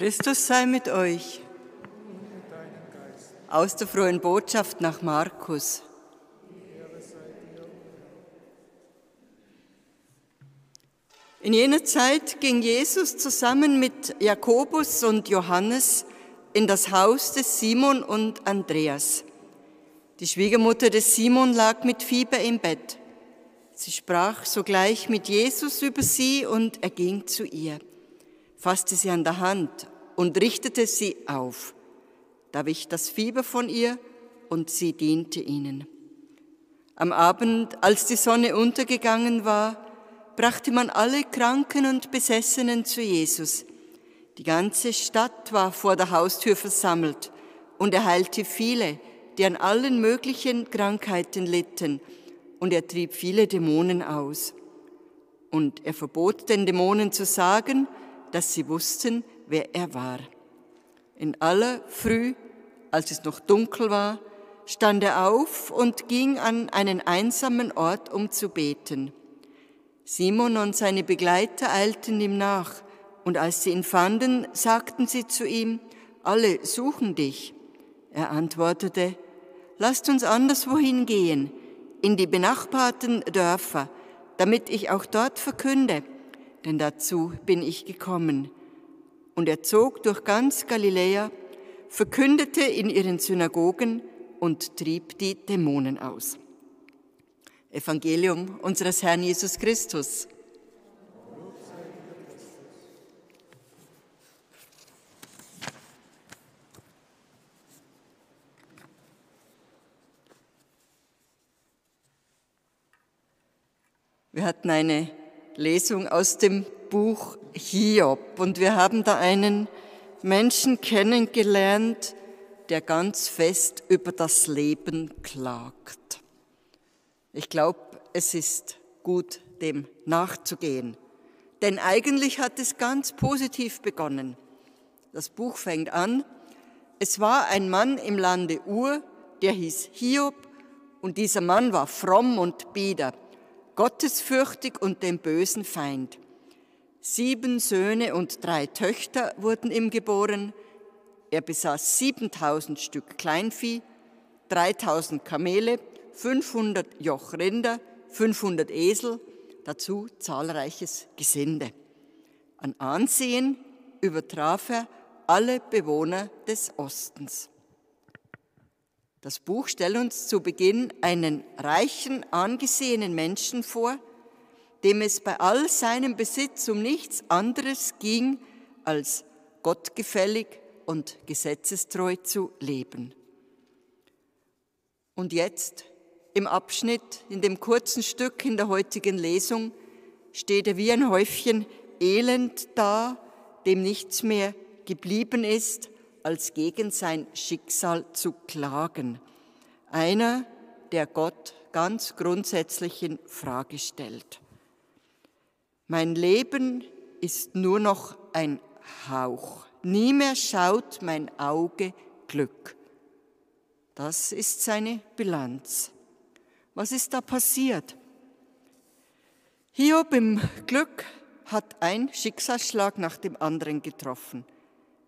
Christus sei mit euch. Aus der frohen Botschaft nach Markus. In jener Zeit ging Jesus zusammen mit Jakobus und Johannes in das Haus des Simon und Andreas. Die Schwiegermutter des Simon lag mit Fieber im Bett. Sie sprach sogleich mit Jesus über sie und er ging zu ihr, fasste sie an der Hand und richtete sie auf. Da wich das Fieber von ihr und sie diente ihnen. Am Abend, als die Sonne untergegangen war, brachte man alle Kranken und Besessenen zu Jesus. Die ganze Stadt war vor der Haustür versammelt und er heilte viele, die an allen möglichen Krankheiten litten, und er trieb viele Dämonen aus. Und er verbot den Dämonen zu sagen, dass sie wussten, wer er war. In aller Früh, als es noch dunkel war, stand er auf und ging an einen einsamen Ort, um zu beten. Simon und seine Begleiter eilten ihm nach, und als sie ihn fanden, sagten sie zu ihm, alle suchen dich. Er antwortete, lasst uns anderswohin gehen, in die benachbarten Dörfer, damit ich auch dort verkünde, denn dazu bin ich gekommen. Und er zog durch ganz Galiläa, verkündete in ihren Synagogen und trieb die Dämonen aus. Evangelium unseres Herrn Jesus Christus. Wir hatten eine Lesung aus dem Buch Hiob und wir haben da einen Menschen kennengelernt, der ganz fest über das Leben klagt. Ich glaube, es ist gut, dem nachzugehen. Denn eigentlich hat es ganz positiv begonnen. Das Buch fängt an. Es war ein Mann im Lande Ur, der hieß Hiob, und dieser Mann war fromm und bieder gottesfürchtig und dem bösen Feind. Sieben Söhne und drei Töchter wurden ihm geboren. Er besaß 7000 Stück Kleinvieh, 3000 Kamele, 500 Joch Rinder, 500 Esel, dazu zahlreiches Gesinde. An Ansehen übertraf er alle Bewohner des Ostens. Das Buch stellt uns zu Beginn einen reichen, angesehenen Menschen vor, dem es bei all seinem Besitz um nichts anderes ging, als gottgefällig und gesetzestreu zu leben. Und jetzt, im Abschnitt, in dem kurzen Stück in der heutigen Lesung, steht er wie ein Häufchen Elend da, dem nichts mehr geblieben ist, als gegen sein Schicksal zu klagen. Einer, der Gott ganz grundsätzlich in Frage stellt. Mein Leben ist nur noch ein Hauch. Nie mehr schaut mein Auge Glück. Das ist seine Bilanz. Was ist da passiert? Hiob im Glück hat ein Schicksalsschlag nach dem anderen getroffen.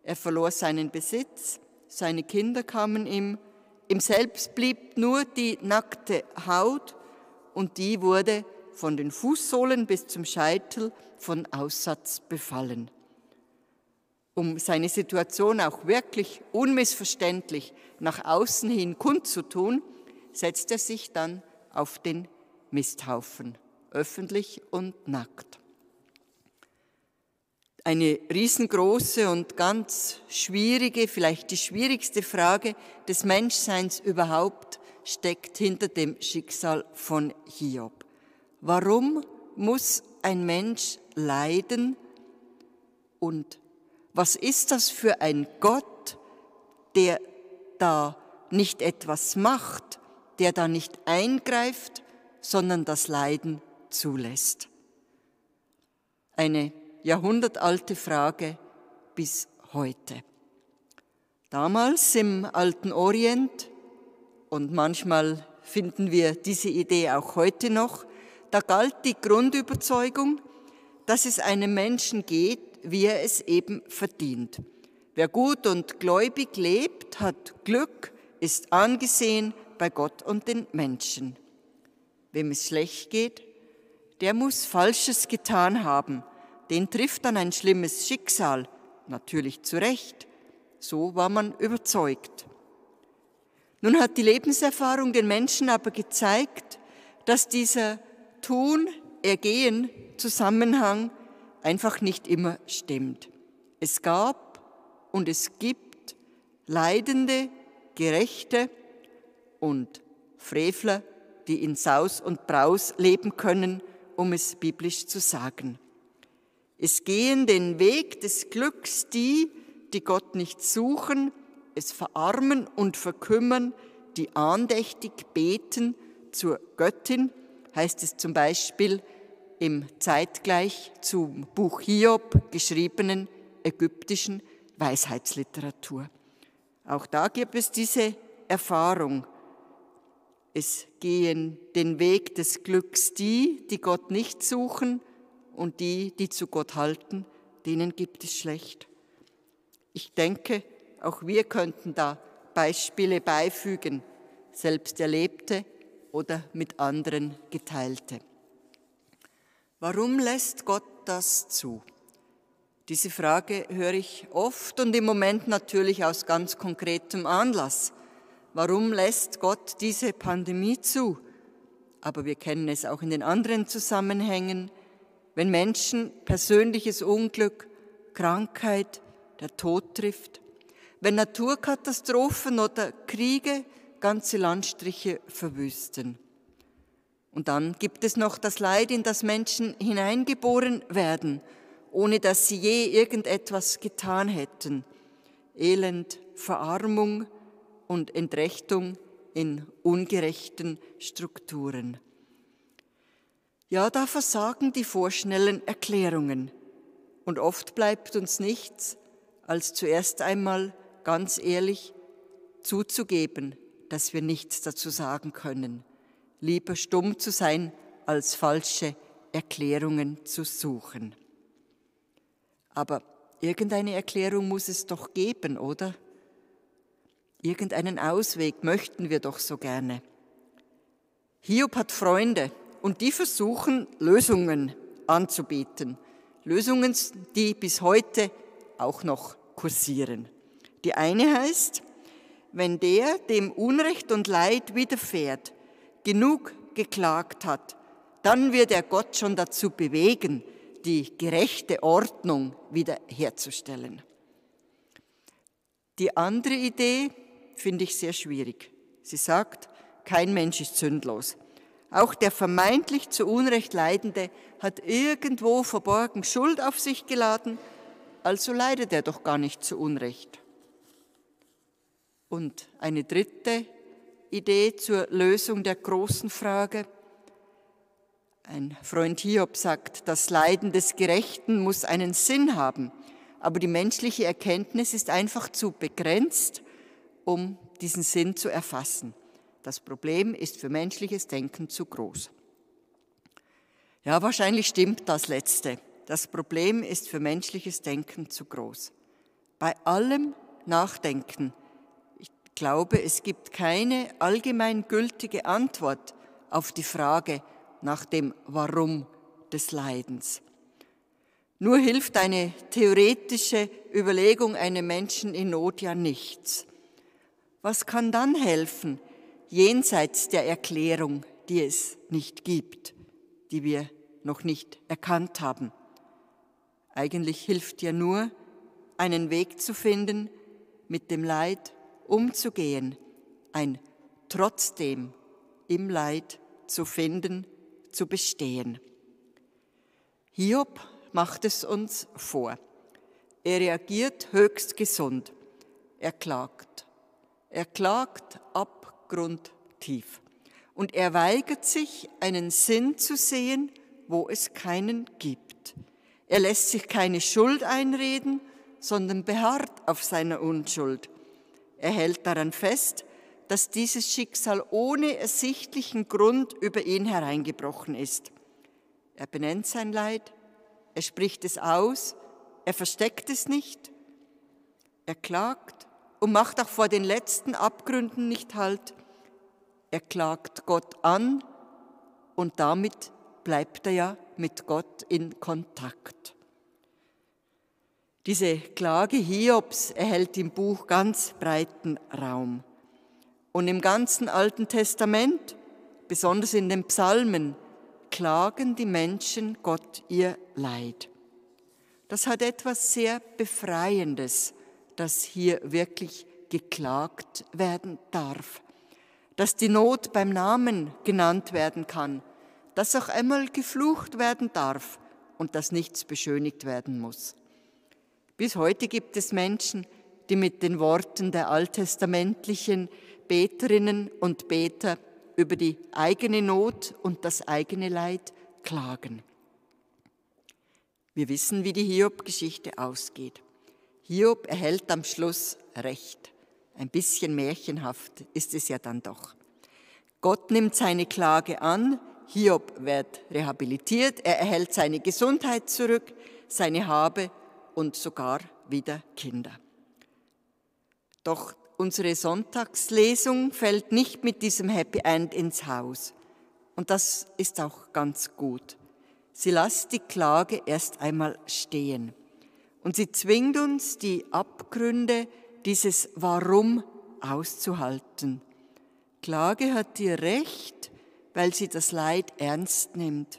Er verlor seinen Besitz, seine Kinder kamen ihm, ihm selbst blieb nur die nackte Haut und die wurde von den Fußsohlen bis zum Scheitel von Aussatz befallen. Um seine Situation auch wirklich unmissverständlich nach außen hin kundzutun, setzt er sich dann auf den Misthaufen, öffentlich und nackt. Eine riesengroße und ganz schwierige, vielleicht die schwierigste Frage des Menschseins überhaupt steckt hinter dem Schicksal von Hiob. Warum muss ein Mensch leiden und was ist das für ein Gott, der da nicht etwas macht, der da nicht eingreift, sondern das Leiden zulässt? Eine jahrhundertalte Frage bis heute. Damals im alten Orient, und manchmal finden wir diese Idee auch heute noch, da galt die Grundüberzeugung, dass es einem Menschen geht, wie er es eben verdient. Wer gut und gläubig lebt, hat Glück, ist angesehen bei Gott und den Menschen. Wem es schlecht geht, der muss Falsches getan haben. Den trifft dann ein schlimmes Schicksal, natürlich zu Recht. So war man überzeugt. Nun hat die Lebenserfahrung den Menschen aber gezeigt, dass dieser Tun-Ergehen-Zusammenhang einfach nicht immer stimmt. Es gab und es gibt Leidende, Gerechte und Frevler, die in Saus und Braus leben können, um es biblisch zu sagen. Es gehen den Weg des Glücks die, die Gott nicht suchen, es verarmen und verkümmern, die andächtig beten zur Göttin, heißt es zum Beispiel im zeitgleich zum Buch Hiob geschriebenen ägyptischen Weisheitsliteratur. Auch da gibt es diese Erfahrung. Es gehen den Weg des Glücks die, die Gott nicht suchen, und die, die zu Gott halten, denen gibt es schlecht. Ich denke, auch wir könnten da Beispiele beifügen, selbst erlebte oder mit anderen geteilte. Warum lässt Gott das zu? Diese Frage höre ich oft und im Moment natürlich aus ganz konkretem Anlass. Warum lässt Gott diese Pandemie zu? Aber wir kennen es auch in den anderen Zusammenhängen, wenn Menschen persönliches Unglück, Krankheit, der Tod trifft, wenn Naturkatastrophen oder Kriege ganze Landstriche verwüsten. Und dann gibt es noch das Leid, in das Menschen hineingeboren werden, ohne dass sie je irgendetwas getan hätten. Elend, Verarmung und Entrechtung in ungerechten Strukturen. Ja, da versagen die vorschnellen Erklärungen. Und oft bleibt uns nichts, als zuerst einmal ganz ehrlich zuzugeben, dass wir nichts dazu sagen können. Lieber stumm zu sein, als falsche Erklärungen zu suchen. Aber irgendeine Erklärung muss es doch geben, oder? Irgendeinen Ausweg möchten wir doch so gerne. Hiob hat Freunde, und die versuchen Lösungen anzubieten. Lösungen, die bis heute auch noch kursieren. Die eine heißt, wenn der, dem Unrecht und Leid widerfährt, genug geklagt hat, dann wird er Gott schon dazu bewegen, die gerechte Ordnung wiederherzustellen. Die andere Idee finde ich sehr schwierig. Sie sagt, kein Mensch ist sündlos. Auch der vermeintlich zu Unrecht Leidende hat irgendwo verborgen Schuld auf sich geladen, also leidet er doch gar nicht zu Unrecht. Und eine dritte Idee zur Lösung der großen Frage. Ein Freund Hiob sagt, das Leiden des Gerechten muss einen Sinn haben, aber die menschliche Erkenntnis ist einfach zu begrenzt, um diesen Sinn zu erfassen. Das Problem ist für menschliches Denken zu groß. Ja, wahrscheinlich stimmt das Letzte. Das Problem ist für menschliches Denken zu groß. Bei allem Nachdenken, glaube, es gibt keine allgemeingültige Antwort auf die Frage nach dem Warum des Leidens. Nur hilft eine theoretische Überlegung einem Menschen in Not ja nichts. Was kann dann helfen? jenseits der Erklärung, die es nicht gibt, die wir noch nicht erkannt haben. Eigentlich hilft ja nur, einen Weg zu finden, mit dem Leid umzugehen, ein trotzdem im Leid zu finden, zu bestehen. Hiob macht es uns vor. Er reagiert höchst gesund. Er klagt. Er klagt ab abgrundtief. Und er weigert sich, einen Sinn zu sehen, wo es keinen gibt. Er lässt sich keine Schuld einreden, sondern beharrt auf seiner Unschuld. Er hält daran fest, dass dieses Schicksal ohne ersichtlichen Grund über ihn hereingebrochen ist. Er benennt sein Leid, er spricht es aus, er versteckt es nicht. Er klagt und macht auch vor den letzten Abgründen nicht Halt. Er klagt Gott an und damit bleibt er ja mit Gott in Kontakt. Diese Klage Hiobs erhält im Buch ganz breiten Raum. Und im ganzen Alten Testament, besonders in den Psalmen, klagen die Menschen Gott ihr Leid. Das hat etwas sehr Befreiendes, dass hier wirklich geklagt werden darf, dass die Not beim Namen genannt werden kann, dass auch einmal geflucht werden darf und dass nichts beschönigt werden muss. Bis heute gibt es Menschen, die mit den Worten der alttestamentlichen Beterinnen und Beter über die eigene Not und das eigene Leid klagen. Wir wissen, wie die Hiob-Geschichte ausgeht. Hiob erhält am Schluss Recht. Ein bisschen märchenhaft ist es ja dann doch. Gott nimmt seine Klage an, Hiob wird rehabilitiert, er erhält seine Gesundheit zurück, seine Habe und sogar wieder Kinder. Doch unsere Sonntagslesung fällt nicht mit diesem Happy End ins Haus. Und das ist auch ganz gut. Sie lässt die Klage erst einmal stehen. Und sie zwingt uns, die Abgründe dieses Warum auszuhalten. Klage hat ihr Recht, weil sie das Leid ernst nimmt.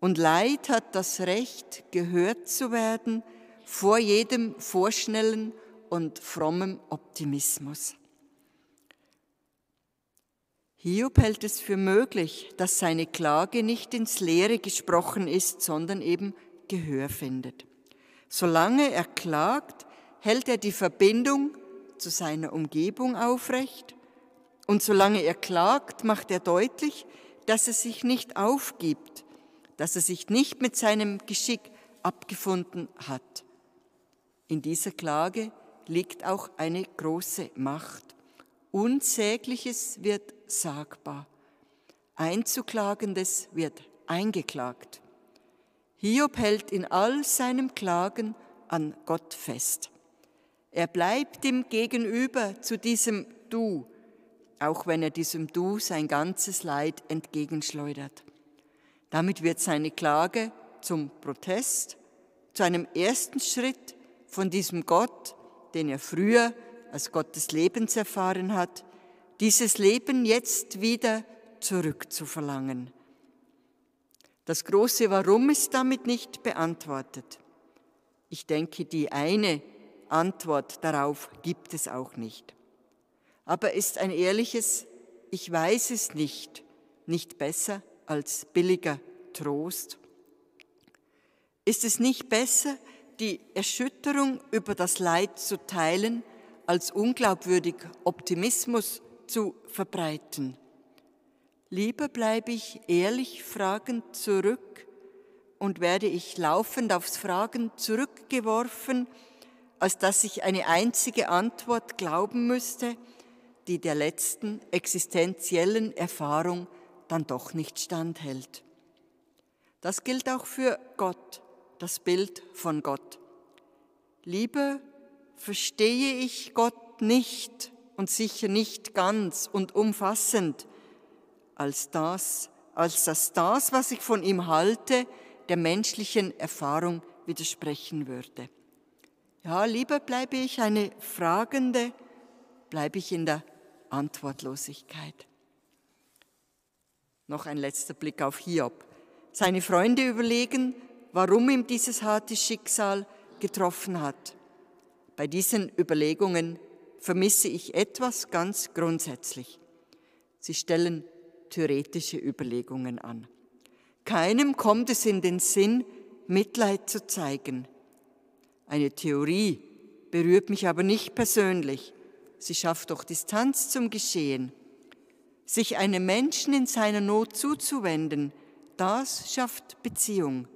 Und Leid hat das Recht, gehört zu werden vor jedem vorschnellen und frommem Optimismus. Hiob hält es für möglich, dass seine Klage nicht ins Leere gesprochen ist, sondern eben Gehör findet. Solange er klagt, hält er die Verbindung zu seiner Umgebung aufrecht und solange er klagt, macht er deutlich, dass er sich nicht aufgibt, dass er sich nicht mit seinem Geschick abgefunden hat. In dieser Klage liegt auch eine große Macht. Unsägliches wird sagbar. Einzuklagendes wird eingeklagt. Hiob hält in all seinem Klagen an Gott fest. Er bleibt ihm gegenüber zu diesem Du, auch wenn er diesem Du sein ganzes Leid entgegenschleudert. Damit wird seine Klage zum Protest, zu einem ersten Schritt von diesem Gott, den er früher als Gott des Lebens erfahren hat, dieses Leben jetzt wieder zurückzuverlangen. Das große Warum ist damit nicht beantwortet. Ich denke, die eine Antwort darauf gibt es auch nicht. Aber ist ein ehrliches Ich weiß es nicht nicht besser als billiger Trost? Ist es nicht besser, die Erschütterung über das Leid zu teilen, als unglaubwürdig Optimismus zu verbreiten. Lieber bleibe ich ehrlich fragend zurück und werde ich laufend aufs Fragen zurückgeworfen, als dass ich eine einzige Antwort glauben müsste, die der letzten existenziellen Erfahrung dann doch nicht standhält. Das gilt auch für Gott das Bild von Gott. Lieber verstehe ich Gott nicht und sicher nicht ganz und umfassend, als das, als dass das, was ich von ihm halte, der menschlichen Erfahrung widersprechen würde. Ja, lieber bleibe ich eine Fragende, bleibe ich in der Antwortlosigkeit. Noch ein letzter Blick auf Hiob. Seine Freunde überlegen, warum ihm dieses harte Schicksal getroffen hat. Bei diesen Überlegungen vermisse ich etwas ganz grundsätzlich. Sie stellen theoretische Überlegungen an. Keinem kommt es in den Sinn, Mitleid zu zeigen. Eine Theorie berührt mich aber nicht persönlich. Sie schafft doch Distanz zum Geschehen. Sich einem Menschen in seiner Not zuzuwenden, das schafft Beziehung.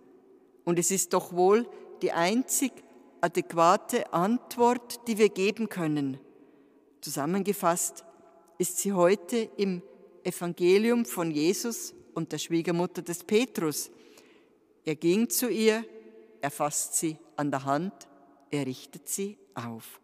Und es ist doch wohl die einzig adäquate Antwort, die wir geben können. Zusammengefasst ist sie heute im Evangelium von Jesus und der Schwiegermutter des Petrus. Er ging zu ihr, er fasst sie an der Hand, er richtet sie auf.